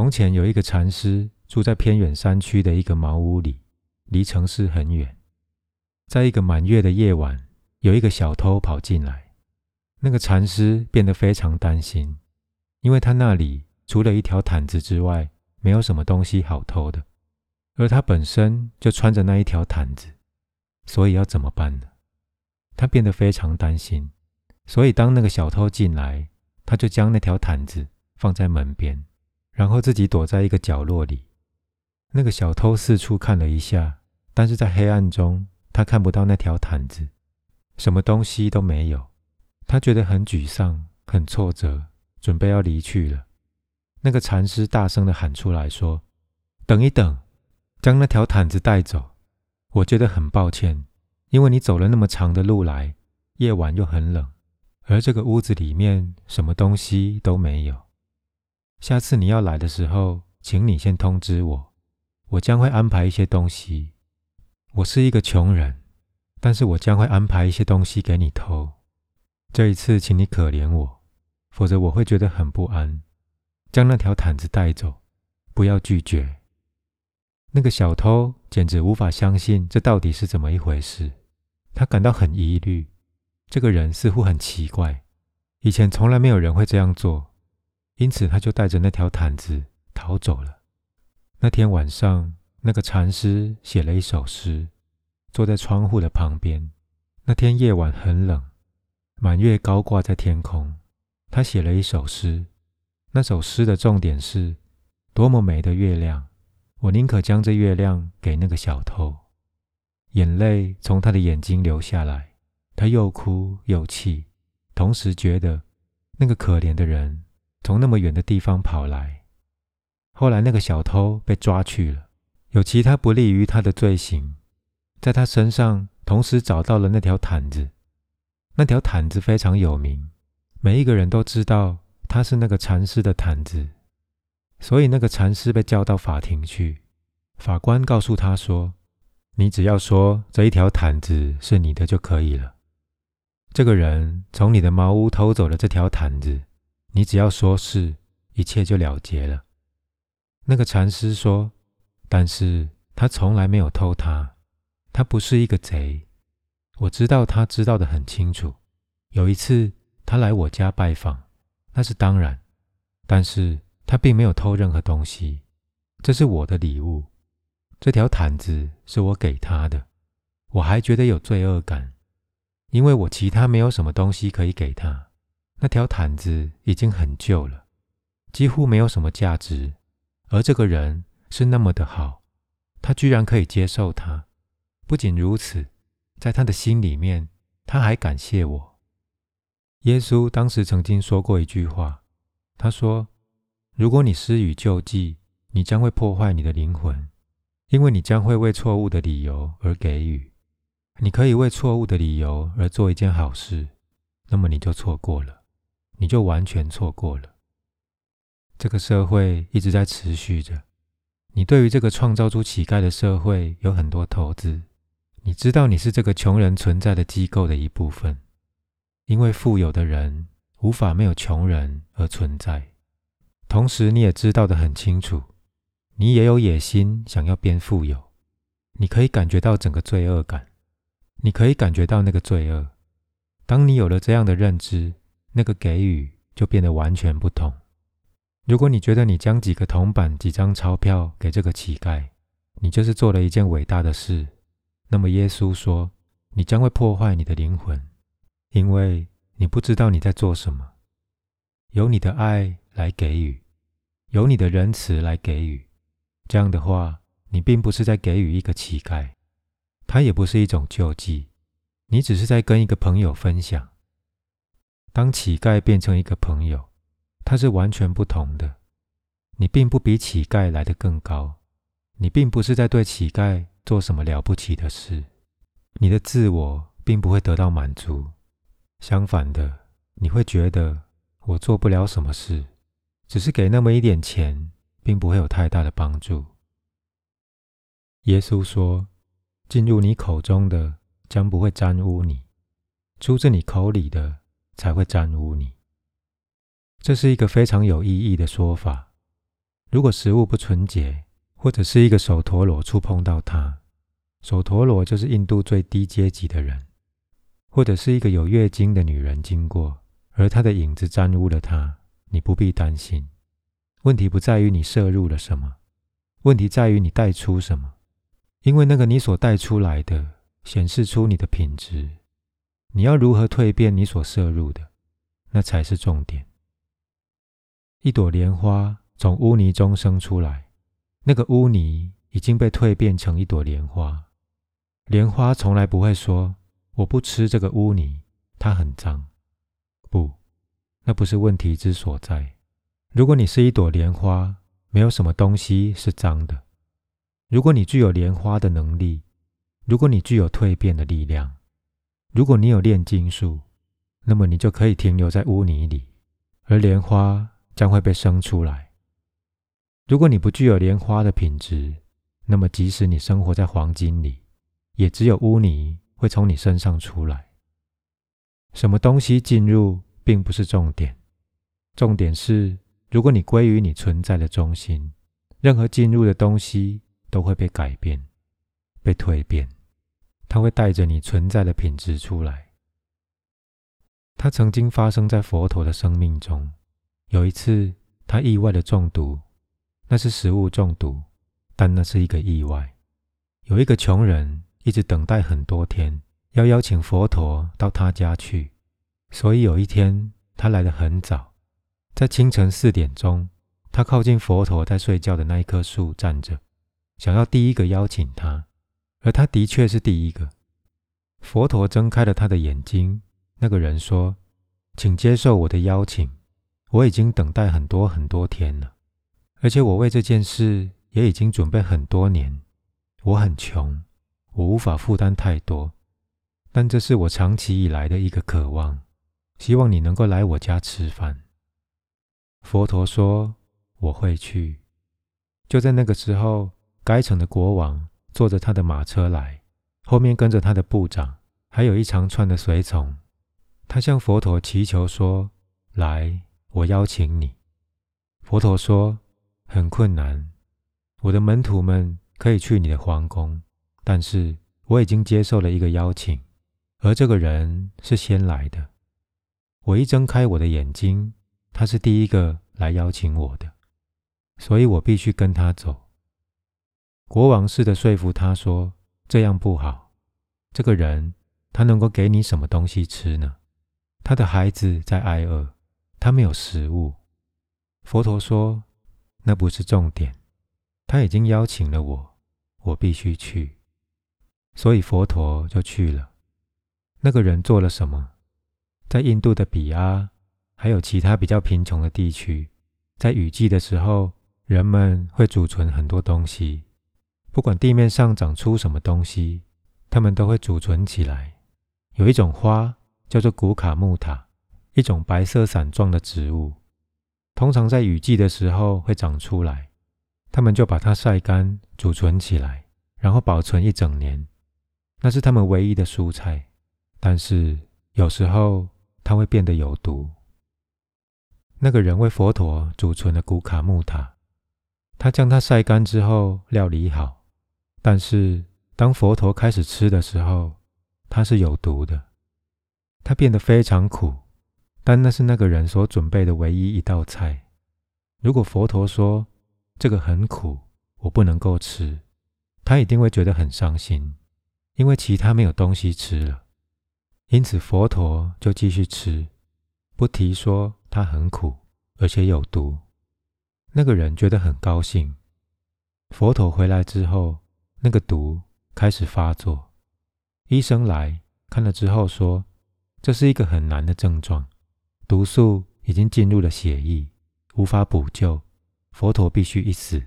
从前有一个禅师住在偏远山区的一个茅屋里，离城市很远。在一个满月的夜晚，有一个小偷跑进来，那个禅师变得非常担心，因为他那里除了一条毯子之外，没有什么东西好偷的，而他本身就穿着那一条毯子，所以要怎么办呢？他变得非常担心，所以当那个小偷进来，他就将那条毯子放在门边，然后自己躲在一个角落里。那个小偷四处看了一下，但是在黑暗中。他看不到那条毯子，什么东西都没有。他觉得很沮丧、很挫折，准备要离去了。那个禅师大声的喊出来说：“等一等，将那条毯子带走。我觉得很抱歉，因为你走了那么长的路来，夜晚又很冷，而这个屋子里面什么东西都没有。下次你要来的时候，请你先通知我，我将会安排一些东西。”我是一个穷人，但是我将会安排一些东西给你偷。这一次，请你可怜我，否则我会觉得很不安。将那条毯子带走，不要拒绝。那个小偷简直无法相信这到底是怎么一回事，他感到很疑虑。这个人似乎很奇怪，以前从来没有人会这样做，因此他就带着那条毯子逃走了。那天晚上。那个禅师写了一首诗，坐在窗户的旁边。那天夜晚很冷，满月高挂在天空。他写了一首诗，那首诗的重点是：多么美的月亮！我宁可将这月亮给那个小偷。眼泪从他的眼睛流下来，他又哭又气，同时觉得那个可怜的人从那么远的地方跑来。后来，那个小偷被抓去了。有其他不利于他的罪行，在他身上同时找到了那条毯子。那条毯子非常有名，每一个人都知道它是那个禅师的毯子。所以那个禅师被叫到法庭去，法官告诉他说：“你只要说这一条毯子是你的就可以了。这个人从你的茅屋偷走了这条毯子，你只要说是，一切就了结了。”那个禅师说。但是他从来没有偷它，他不是一个贼。我知道他知道的很清楚。有一次他来我家拜访，那是当然。但是他并没有偷任何东西，这是我的礼物。这条毯子是我给他的。我还觉得有罪恶感，因为我其他没有什么东西可以给他。那条毯子已经很旧了，几乎没有什么价值，而这个人。是那么的好，他居然可以接受他。不仅如此，在他的心里面，他还感谢我。耶稣当时曾经说过一句话，他说：“如果你施予救济，你将会破坏你的灵魂，因为你将会为错误的理由而给予。你可以为错误的理由而做一件好事，那么你就错过了，你就完全错过了。这个社会一直在持续着。”你对于这个创造出乞丐的社会有很多投资，你知道你是这个穷人存在的机构的一部分，因为富有的人无法没有穷人而存在。同时，你也知道的很清楚，你也有野心想要变富有。你可以感觉到整个罪恶感，你可以感觉到那个罪恶。当你有了这样的认知，那个给予就变得完全不同。如果你觉得你将几个铜板、几张钞票给这个乞丐，你就是做了一件伟大的事，那么耶稣说，你将会破坏你的灵魂，因为你不知道你在做什么。由你的爱来给予，由你的仁慈来给予，这样的话，你并不是在给予一个乞丐，他也不是一种救济，你只是在跟一个朋友分享。当乞丐变成一个朋友。他是完全不同的。你并不比乞丐来得更高，你并不是在对乞丐做什么了不起的事，你的自我并不会得到满足。相反的，你会觉得我做不了什么事，只是给那么一点钱，并不会有太大的帮助。耶稣说：“进入你口中的将不会沾污你，出自你口里的才会沾污你。”这是一个非常有意义的说法。如果食物不纯洁，或者是一个手陀螺触碰到它，手陀螺就是印度最低阶级的人，或者是一个有月经的女人经过，而她的影子沾污了它，你不必担心。问题不在于你摄入了什么，问题在于你带出什么，因为那个你所带出来的显示出你的品质。你要如何蜕变你所摄入的，那才是重点。一朵莲花从污泥中生出来。那个污泥已经被蜕变成一朵莲花。莲花从来不会说：“我不吃这个污泥，它很脏。”不，那不是问题之所在。如果你是一朵莲花，没有什么东西是脏的。如果你具有莲花的能力，如果你具有蜕变的力量，如果你有炼金术，那么你就可以停留在污泥里，而莲花将会被生出来。如果你不具有莲花的品质，那么即使你生活在黄金里，也只有污泥会从你身上出来。什么东西进入并不是重点，重点是，如果你归于你存在的中心，任何进入的东西都会被改变、被蜕变，它会带着你存在的品质出来。它曾经发生在佛陀的生命中，有一次他意外的中毒。那是食物中毒，但那是一个意外。有一个穷人一直等待很多天，要邀请佛陀到他家去。所以有一天，他来得很早，在清晨四点钟，他靠近佛陀在睡觉的那一棵树站着，想要第一个邀请他。而他的确是第一个。佛陀睁开了他的眼睛。那个人说：“请接受我的邀请，我已经等待很多很多天了。”而且我为这件事也已经准备很多年。我很穷，我无法负担太多，但这是我长期以来的一个渴望。希望你能够来我家吃饭。佛陀说：“我会去。”就在那个时候，该城的国王坐着他的马车来，后面跟着他的部长，还有一长串的随从。他向佛陀祈求说：“来，我邀请你。”佛陀说。很困难，我的门徒们可以去你的皇宫，但是我已经接受了一个邀请，而这个人是先来的。我一睁开我的眼睛，他是第一个来邀请我的，所以我必须跟他走。国王似的说服他说：“这样不好，这个人他能够给你什么东西吃呢？他的孩子在挨饿，他没有食物。”佛陀说。那不是重点，他已经邀请了我，我必须去，所以佛陀就去了。那个人做了什么？在印度的比阿，还有其他比较贫穷的地区，在雨季的时候，人们会储存很多东西，不管地面上长出什么东西，他们都会储存起来。有一种花叫做古卡木塔，一种白色伞状的植物。通常在雨季的时候会长出来，他们就把它晒干、储存起来，然后保存一整年。那是他们唯一的蔬菜。但是有时候它会变得有毒。那个人为佛陀储存了古卡木塔，他将它晒干之后料理好。但是当佛陀开始吃的时候，它是有毒的，它变得非常苦。但那是那个人所准备的唯一一道菜。如果佛陀说这个很苦，我不能够吃，他一定会觉得很伤心，因为其他没有东西吃了。因此佛陀就继续吃，不提说它很苦，而且有毒。那个人觉得很高兴。佛陀回来之后，那个毒开始发作。医生来看了之后说，这是一个很难的症状。毒素已经进入了血液，无法补救。佛陀必须一死。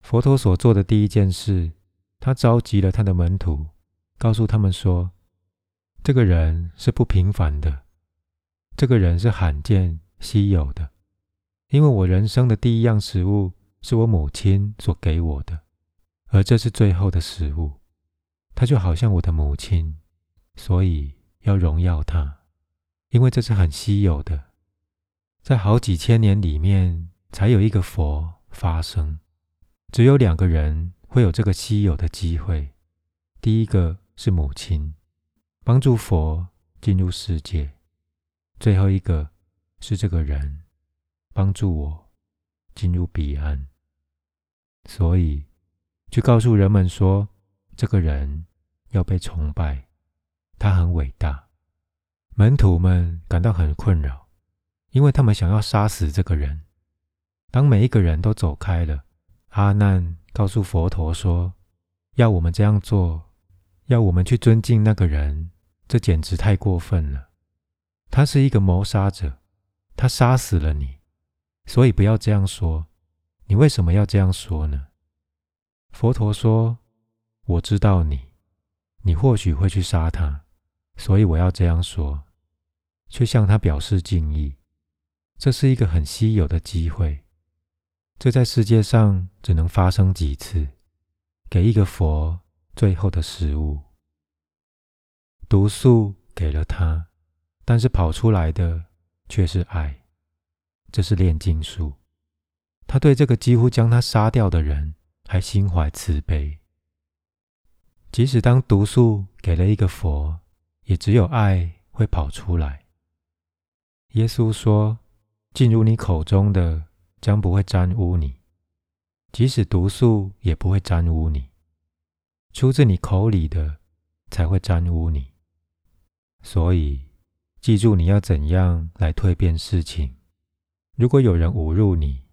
佛陀所做的第一件事，他召集了他的门徒，告诉他们说：“这个人是不平凡的，这个人是罕见稀有的，因为我人生的第一样食物是我母亲所给我的，而这是最后的食物。他就好像我的母亲，所以要荣耀他。”因为这是很稀有的，在好几千年里面才有一个佛发生。只有两个人会有这个稀有的机会。第一个是母亲，帮助佛进入世界；最后一个是这个人，帮助我进入彼岸。所以，去告诉人们说，这个人要被崇拜，他很伟大。门徒们感到很困扰，因为他们想要杀死这个人。当每一个人都走开了，阿难告诉佛陀说：“要我们这样做，要我们去尊敬那个人，这简直太过分了。他是一个谋杀者，他杀死了你，所以不要这样说。你为什么要这样说呢？”佛陀说：“我知道你，你或许会去杀他。”所以我要这样说，却向他表示敬意。这是一个很稀有的机会，这在世界上只能发生几次。给一个佛最后的食物，毒素给了他，但是跑出来的却是爱。这是炼金术。他对这个几乎将他杀掉的人还心怀慈悲。即使当毒素给了一个佛。也只有爱会跑出来。耶稣说：“进入你口中的将不会沾污你，即使毒素也不会沾污你。出自你口里的才会沾污你。所以，记住你要怎样来蜕变事情。如果有人侮辱你，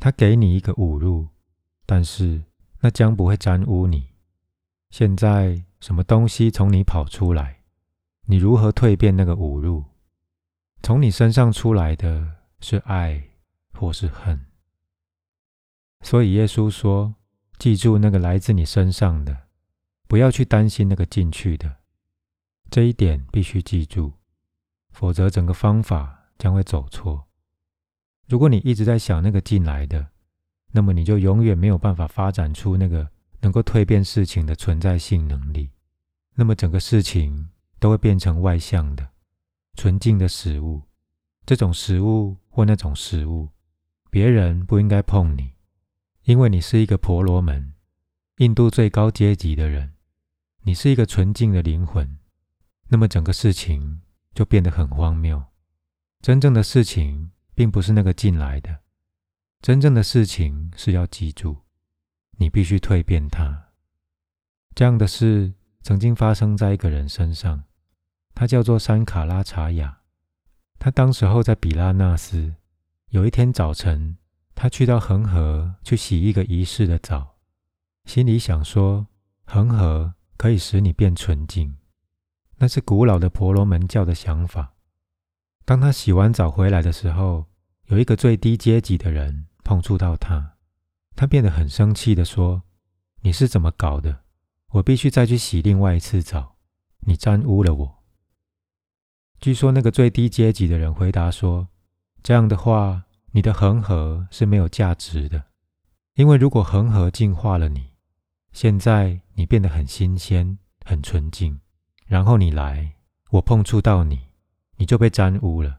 他给你一个侮辱，但是那将不会沾污你。现在，什么东西从你跑出来？”你如何蜕变那个侮辱？从你身上出来的是爱或是恨？所以耶稣说：“记住那个来自你身上的，不要去担心那个进去的。这一点必须记住，否则整个方法将会走错。如果你一直在想那个进来的，那么你就永远没有办法发展出那个能够蜕变事情的存在性能力。那么整个事情。”都会变成外向的、纯净的食物。这种食物或那种食物，别人不应该碰你，因为你是一个婆罗门，印度最高阶级的人。你是一个纯净的灵魂，那么整个事情就变得很荒谬。真正的事情并不是那个进来的，真正的事情是要记住，你必须蜕变它。这样的事曾经发生在一个人身上。他叫做山卡拉查雅，他当时候在比拉纳斯。有一天早晨，他去到恒河去洗一个仪式的澡，心里想说：恒河可以使你变纯净，那是古老的婆罗门教的想法。当他洗完澡回来的时候，有一个最低阶级的人碰触到他，他变得很生气的说：“你是怎么搞的？我必须再去洗另外一次澡，你沾污了我。”据说那个最低阶级的人回答说：“这样的话，你的恒河是没有价值的，因为如果恒河净化了你，现在你变得很新鲜、很纯净，然后你来，我碰触到你，你就被沾污了。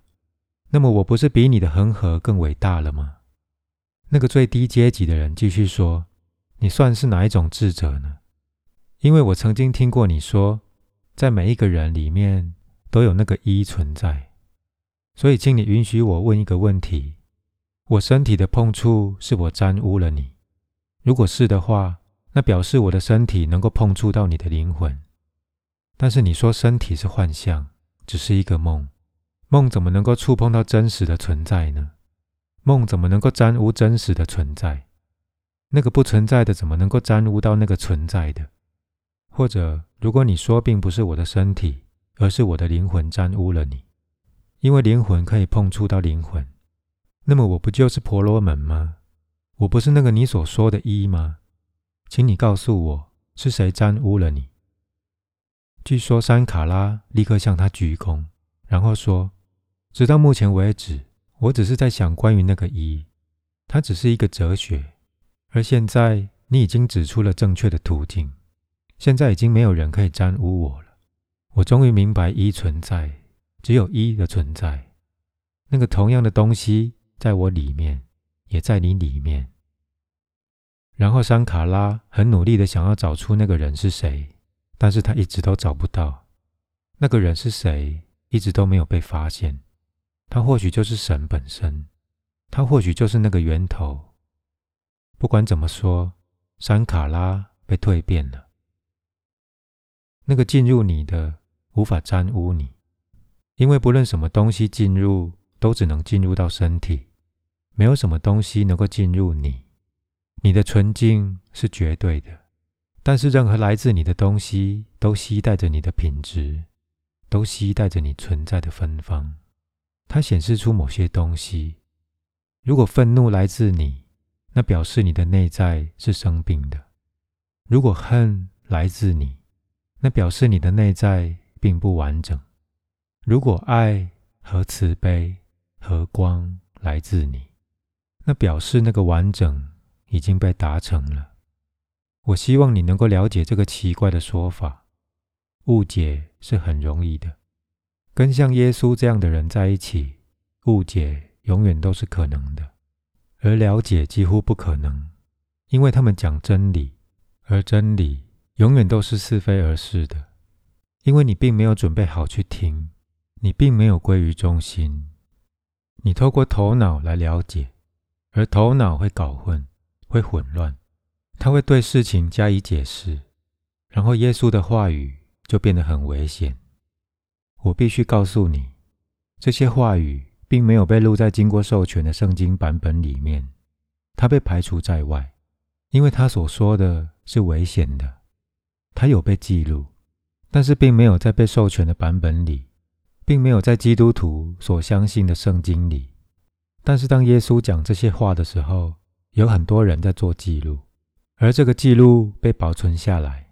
那么我不是比你的恒河更伟大了吗？”那个最低阶级的人继续说：“你算是哪一种智者呢？因为我曾经听过你说，在每一个人里面。”都有那个一存在，所以请你允许我问一个问题：我身体的碰触是我沾污了你？如果是的话，那表示我的身体能够碰触到你的灵魂。但是你说身体是幻象，只是一个梦，梦怎么能够触碰到真实的存在呢？梦怎么能够沾污真实的存在？那个不存在的怎么能够沾污到那个存在的？或者，如果你说并不是我的身体？而是我的灵魂沾污了你，因为灵魂可以碰触到灵魂。那么我不就是婆罗门吗？我不是那个你所说的“一”吗？请你告诉我是谁沾污了你？据说山卡拉立刻向他鞠躬，然后说：“直到目前为止，我只是在想关于那个‘一’，它只是一个哲学。而现在你已经指出了正确的途径，现在已经没有人可以沾污我了。”我终于明白一存在，只有一的存在。那个同样的东西在我里面，也在你里面，然后桑卡拉很努力的想要找出那个人是谁，但是他一直都找不到。那个人是谁，一直都没有被发现。他或许就是神本身，他或许就是那个源头。不管怎么说，山卡拉被蜕变了。那个进入你的，无法沾污你，因为不论什么东西进入，都只能进入到身体，没有什么东西能够进入你。你的纯净是绝对的，但是任何来自你的东西都携带着你的品质，都携带着你存在的芬芳。它显示出某些东西。如果愤怒来自你，那表示你的内在是生病的；如果恨来自你，那表示你的内在并不完整；如果爱和慈悲和光来自你，那表示那个完整。已经被达成了。我希望你能够了解这个奇怪的说法。误解是很容易的，跟像耶稣这样的人在一起，误解永远都是可能的，而了解几乎不可能，因为他们讲真理，而真理永远都是是非而是的。因为你并没有准备好去听，你并没有归于中心，你透过头脑来了解，而头脑会搞混。会混乱，他会对事情加以解释，然后耶稣的话语就变得很危险。我必须告诉你，这些话语并没有被录在经过授权的圣经版本里面，它被排除在外，因为他所说的是危险的。他有被记录，但是并没有在被授权的版本里，并没有在基督徒所相信的圣经里。但是当耶稣讲这些话的时候，有很多人在做记录，而这个记录被保存下来。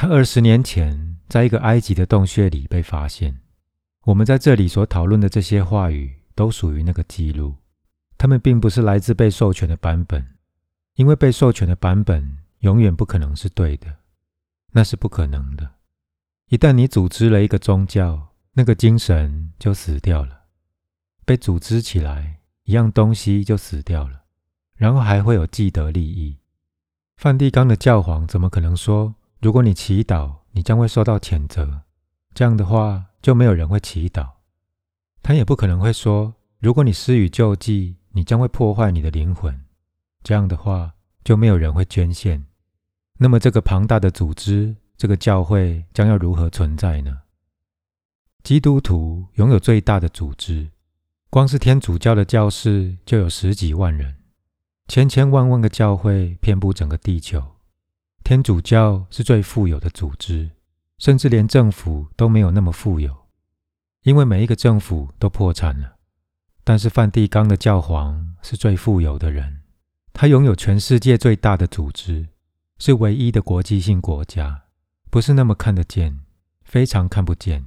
他二十年前在一个埃及的洞穴里被发现。我们在这里所讨论的这些话语都属于那个记录，他们并不是来自被授权的版本，因为被授权的版本永远不可能是对的，那是不可能的。一旦你组织了一个宗教，那个精神就死掉了，被组织起来，一样东西就死掉了。然后还会有既得利益。梵蒂冈的教皇怎么可能说，如果你祈祷，你将会受到谴责？这样的话，就没有人会祈祷。他也不可能会说，如果你施予救济，你将会破坏你的灵魂。这样的话，就没有人会捐献。那么，这个庞大的组织，这个教会将要如何存在呢？基督徒拥有最大的组织，光是天主教的教士就有十几万人。千千万万个教会遍布整个地球，天主教是最富有的组织，甚至连政府都没有那么富有，因为每一个政府都破产了。但是梵蒂冈的教皇是最富有的人，他拥有全世界最大的组织，是唯一的国际性国家，不是那么看得见，非常看不见，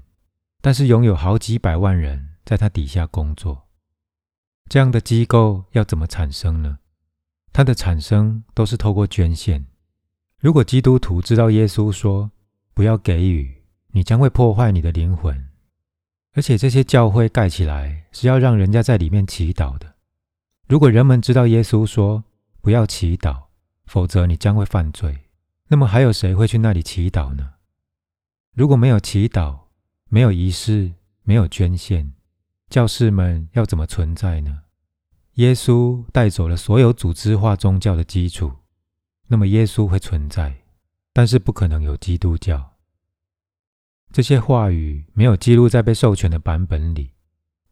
但是拥有好几百万人在他底下工作。这样的机构要怎么产生呢？它的产生都是透过捐献。如果基督徒知道耶稣说“不要给予，你将会破坏你的灵魂”，而且这些教会盖起来是要让人家在里面祈祷的。如果人们知道耶稣说“不要祈祷，否则你将会犯罪”，那么还有谁会去那里祈祷呢？如果没有祈祷，没有仪式，没有捐献，教士们要怎么存在呢？耶稣带走了所有组织化宗教的基础，那么耶稣会存在，但是不可能有基督教。这些话语没有记录在被授权的版本里，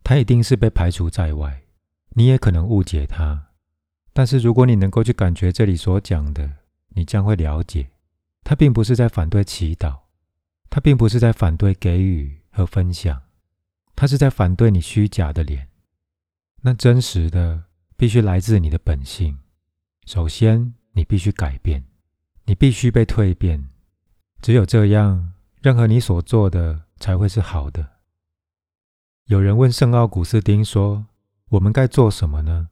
它一定是被排除在外。你也可能误解它，但是如果你能够去感觉这里所讲的，你将会了解，它并不是在反对祈祷，它并不是在反对给予和分享，它是在反对你虚假的脸。那真实的必须来自你的本性。首先，你必须改变，你必须被蜕变。只有这样，任何你所做的才会是好的。有人问圣奥古斯丁说：“我们该做什么呢？”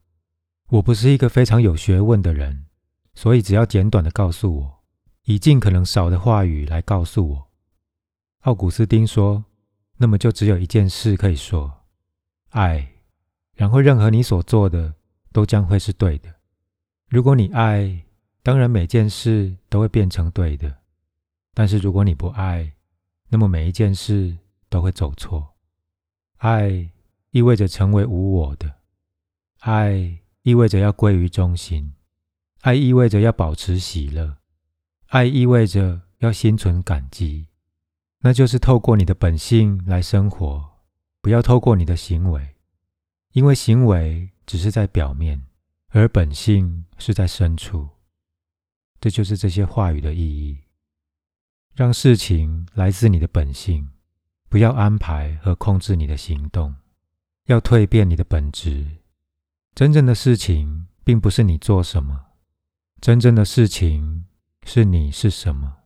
我不是一个非常有学问的人，所以只要简短的告诉我，以尽可能少的话语来告诉我。奥古斯丁说：“那么就只有一件事可以说，爱。”然后，任何你所做的都将会是对的。如果你爱，当然每件事都会变成对的。但是如果你不爱，那么每一件事都会走错。爱意味着成为无我的，爱意味着要归于中心，爱意味着要保持喜乐，爱意味着要心存感激。那就是透过你的本性来生活，不要透过你的行为，因为行为只是在表面，而本性是在深处。这就是这些话语的意义。让事情来自你的本性，不要安排和控制你的行动，要蜕变你的本质。真正的事情并不是你做什么，真正的事情是你是什么。